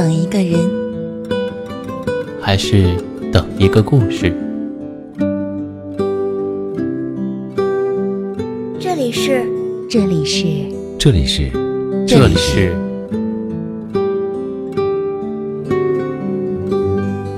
等一个人，还是等一个故事？这里是，这里是，这里是，这里是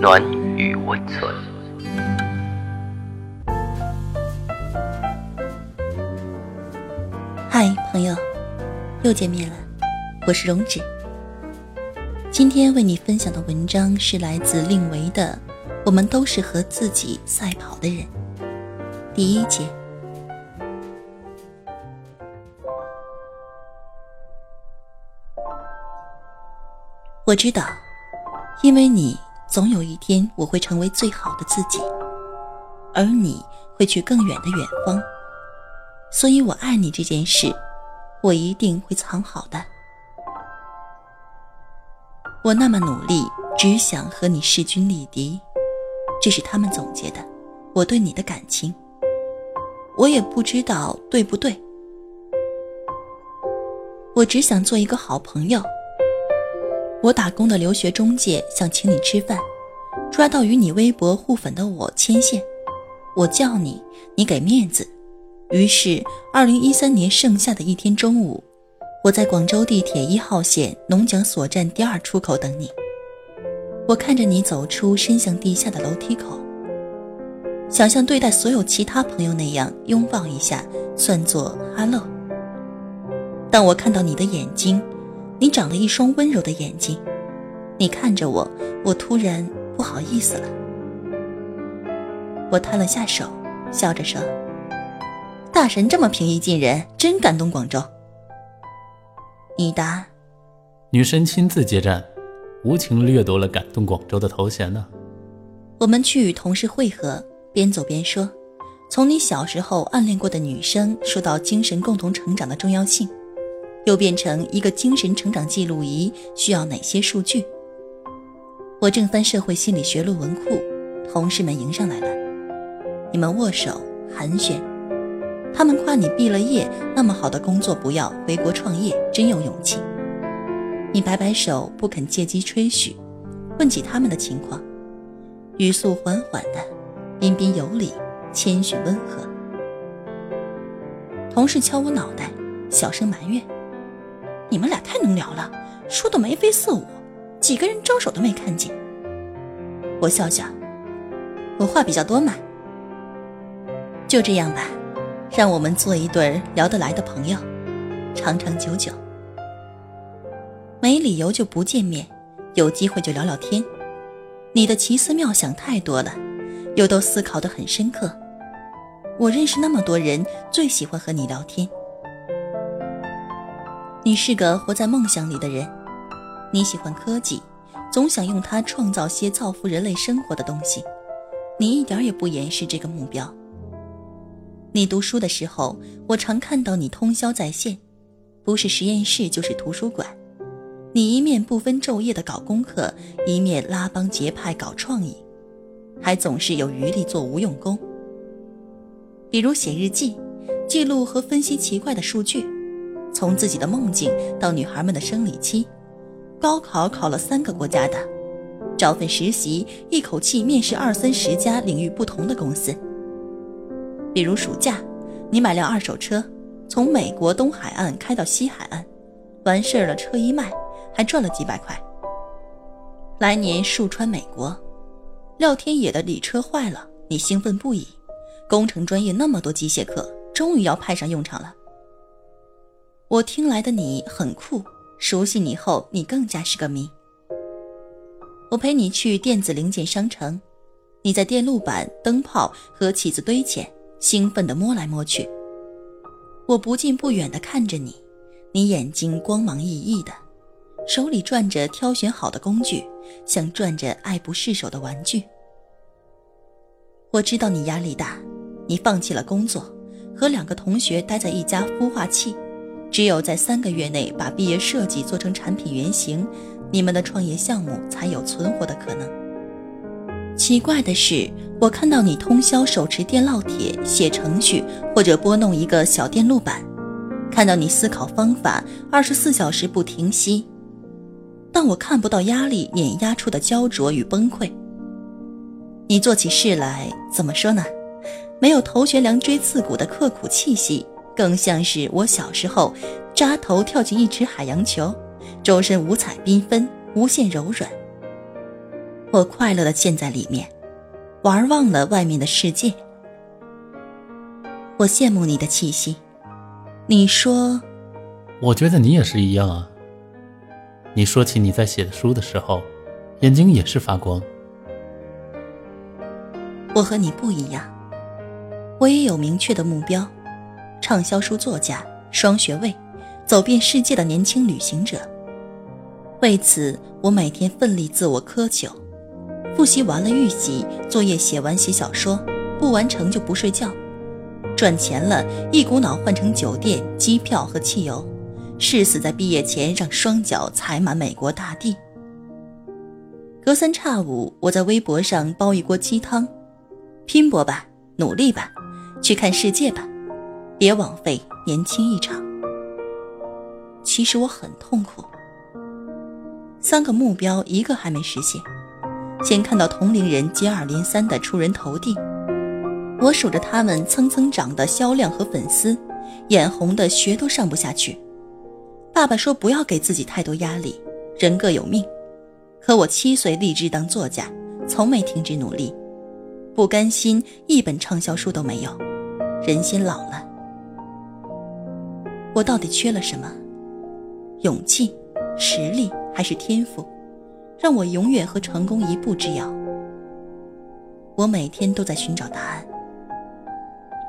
暖与温存。嗨，朋友，又见面了，我是荣止。今天为你分享的文章是来自令维的《我们都是和自己赛跑的人》第一节。我知道，因为你，总有一天我会成为最好的自己，而你会去更远的远方。所以我爱你这件事，我一定会藏好的。我那么努力，只想和你势均力敌，这是他们总结的我对你的感情。我也不知道对不对，我只想做一个好朋友。我打工的留学中介想请你吃饭，抓到与你微博互粉的我牵线，我叫你，你给面子。于是，二零一三年盛夏的一天中午，我在广州地铁一号线龙江所站第二出口等你。我看着你走出伸向地下的楼梯口，想像对待所有其他朋友那样拥抱一下，算作哈喽。当我看到你的眼睛，你长了一双温柔的眼睛，你看着我，我突然不好意思了。我摊了下手，笑着说。大神这么平易近人，真感动广州。你答：女神亲自接战，无情掠夺了感动广州的头衔呢。我们去与同事会合，边走边说，从你小时候暗恋过的女生说到精神共同成长的重要性，又变成一个精神成长记录仪需要哪些数据。我正翻社会心理学论文库，同事们迎上来了，你们握手寒暄。他们夸你毕了业，那么好的工作不要，回国创业真有勇气。你摆摆手，不肯借机吹嘘，问起他们的情况，语速缓缓的，彬彬有礼，谦逊温和。同事敲我脑袋，小声埋怨：“你们俩太能聊了，说的眉飞色舞，几个人招手都没看见。”我笑笑：“我话比较多嘛。”就这样吧。让我们做一对聊得来的朋友，长长久久。没理由就不见面，有机会就聊聊天。你的奇思妙想太多了，又都思考得很深刻。我认识那么多人，最喜欢和你聊天。你是个活在梦想里的人，你喜欢科技，总想用它创造些造福人类生活的东西。你一点也不掩饰这个目标。你读书的时候，我常看到你通宵在线，不是实验室就是图书馆。你一面不分昼夜的搞功课，一面拉帮结派搞创意，还总是有余力做无用功。比如写日记，记录和分析奇怪的数据，从自己的梦境到女孩们的生理期，高考考了三个国家的，找份实习，一口气面试二三十家领域不同的公司。比如暑假，你买辆二手车，从美国东海岸开到西海岸，完事儿了车一卖，还赚了几百块。来年数川美国，廖天野的礼车坏了，你兴奋不已。工程专业那么多机械课，终于要派上用场了。我听来的你很酷，熟悉你后，你更加是个谜。我陪你去电子零件商城，你在电路板、灯泡和起子堆前。兴奋地摸来摸去，我不近不远地看着你，你眼睛光芒熠熠的，手里转着挑选好的工具，像转着爱不释手的玩具。我知道你压力大，你放弃了工作，和两个同学待在一家孵化器，只有在三个月内把毕业设计做成产品原型，你们的创业项目才有存活的可能。奇怪的是。我看到你通宵手持电烙铁写程序，或者拨弄一个小电路板；看到你思考方法，二十四小时不停息。但我看不到压力碾压出的焦灼与崩溃。你做起事来怎么说呢？没有头悬梁锥刺股的刻苦气息，更像是我小时候扎头跳进一池海洋球，周身五彩缤纷，无限柔软。我快乐的陷在里面，玩忘了外面的世界。我羡慕你的气息。你说，我觉得你也是一样啊。你说起你在写的书的时候，眼睛也是发光。我和你不一样，我也有明确的目标，畅销书作家，双学位，走遍世界的年轻旅行者。为此，我每天奋力自我苛求，复习完了预习，作业写完写小说，不完成就不睡觉。赚钱了，一股脑换成酒店、机票和汽油，誓死在毕业前让双脚踩满美国大地。隔三差五，我在微博上煲一锅鸡汤。拼搏吧，努力吧，去看世界吧，别枉费年轻一场。其实我很痛苦，三个目标一个还没实现，先看到同龄人接二连三的出人头地，我数着他们蹭蹭涨的销量和粉丝，眼红的学都上不下去。爸爸说不要给自己太多压力，人各有命。可我七岁立志当作家，从没停止努力。不甘心，一本畅销书都没有，人心老了。我到底缺了什么？勇气、实力还是天赋，让我永远和成功一步之遥？我每天都在寻找答案。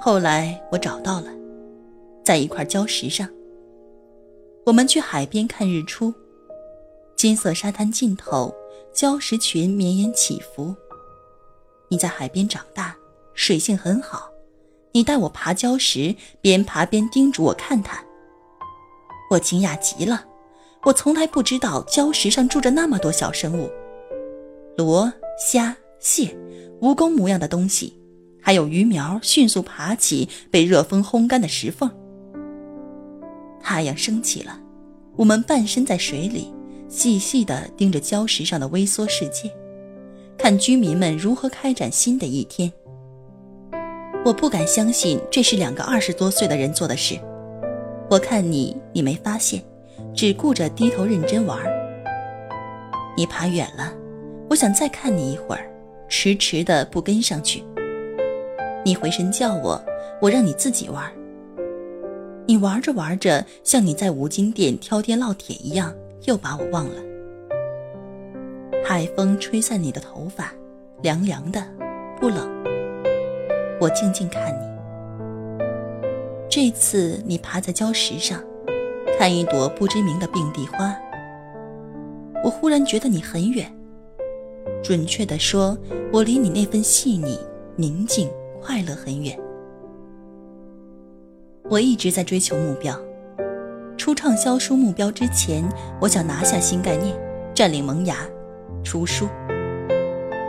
后来我找到了，在一块礁石上，我们去海边看日出，金色沙滩尽头，礁石群绵延起伏。你在海边长大，水性很好。你带我爬礁石，边爬边叮嘱我看它。我惊讶极了，我从来不知道礁石上住着那么多小生物：螺、虾、蟹、蜈蚣模样的东西，还有鱼苗迅速爬起被热风烘干的石缝。太阳升起了，我们半身在水里，细细地盯着礁石上的微缩世界。看居民们如何开展新的一天。我不敢相信这是两个二十多岁的人做的事。我看你，你没发现，只顾着低头认真玩。你爬远了，我想再看你一会儿，迟迟的不跟上去。你回身叫我，我让你自己玩。你玩着玩着，像你在五金店挑天烙铁一样，又把我忘了。海风吹散你的头发，凉凉的，不冷。我静静看你。这次你爬在礁石上，看一朵不知名的并蒂花。我忽然觉得你很远，准确的说，我离你那份细腻、宁静、快乐很远。我一直在追求目标。出畅销书目标之前，我想拿下新概念，占领萌芽。出书，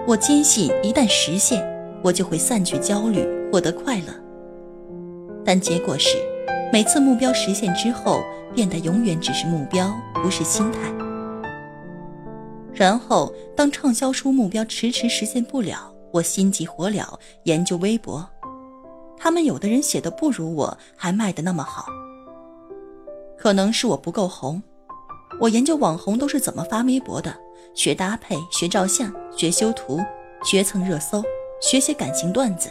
我坚信一旦实现，我就会散去焦虑，获得快乐。但结果是，每次目标实现之后，变得永远只是目标，不是心态。然后，当畅销书目标迟迟实现不了，我心急火燎研究微博，他们有的人写的不如我，还卖的那么好。可能是我不够红，我研究网红都是怎么发微博的。学搭配，学照相，学修图，学蹭热搜，学写感情段子。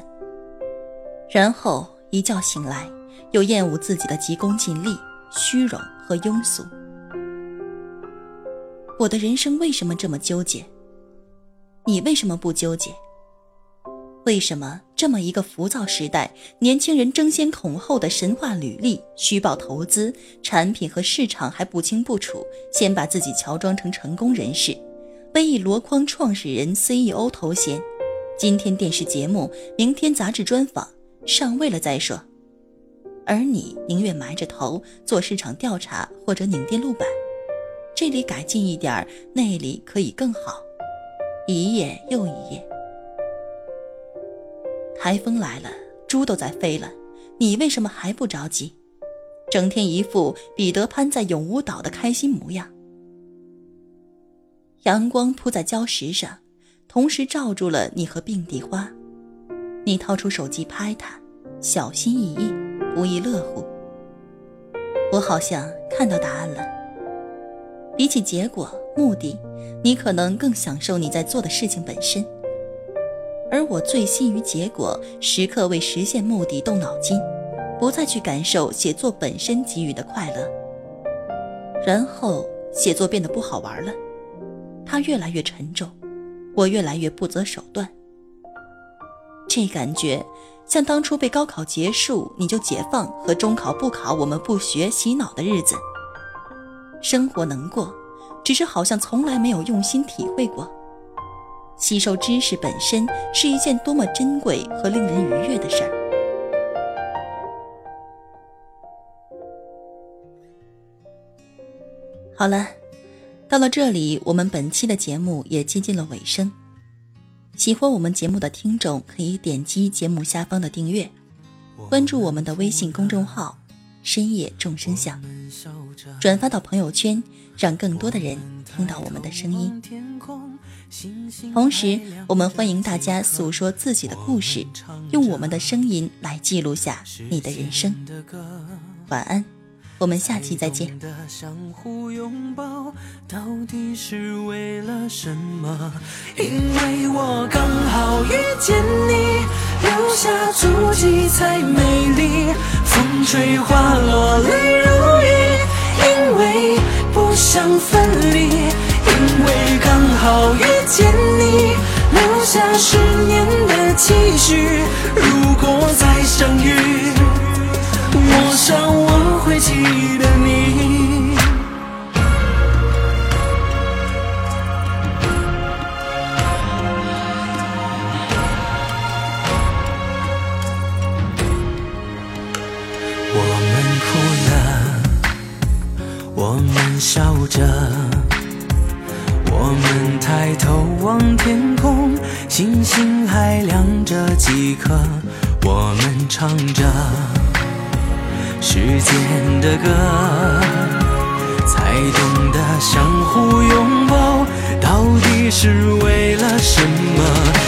然后一觉醒来，又厌恶自己的急功近利、虚荣和庸俗。我的人生为什么这么纠结？你为什么不纠结？为什么这么一个浮躁时代，年轻人争先恐后的神话履历、虚报投资、产品和市场还不清不楚，先把自己乔装成成功人士？背一箩筐创始人、CEO 头衔，今天电视节目，明天杂志专访，上位了再说。而你宁愿埋着头做市场调查或者拧电路板，这里改进一点那里可以更好，一页又一页。台风来了，猪都在飞了，你为什么还不着急？整天一副彼得潘在永无岛的开心模样。阳光铺在礁石上，同时照住了你和并蒂花。你掏出手机拍它，小心翼翼，不亦乐乎。我好像看到答案了。比起结果、目的，你可能更享受你在做的事情本身。而我醉心于结果，时刻为实现目的动脑筋，不再去感受写作本身给予的快乐。然后写作变得不好玩了，它越来越沉重，我越来越不择手段。这感觉像当初被高考结束你就解放和中考不考我们不学洗脑的日子。生活能过，只是好像从来没有用心体会过。吸收知识本身是一件多么珍贵和令人愉悦的事儿。好了，到了这里，我们本期的节目也接近了尾声。喜欢我们节目的听众可以点击节目下方的订阅，关注我们的微信公众号“深夜众生相”，转发到朋友圈，让更多的人听到我们的声音。同时，我们欢迎大家诉说自己的故事，用我们的声音来记录下你的人生。晚安，我们下期再见。的相互拥抱，到底是为了什么？因为我刚好遇见你，留下足迹才美丽。风吹花落泪如雨，因为不想分离。因为刚好遇见你，留下十年的期许。如果再相遇，我想我记得你。我们哭了，我们笑着。我们抬头望天空，星星还亮着几颗。我们唱着时间的歌，才懂得相互拥抱到底是为了什么。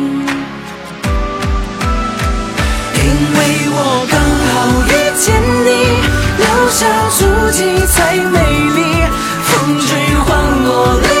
留下足迹才美丽。风吹花落泪。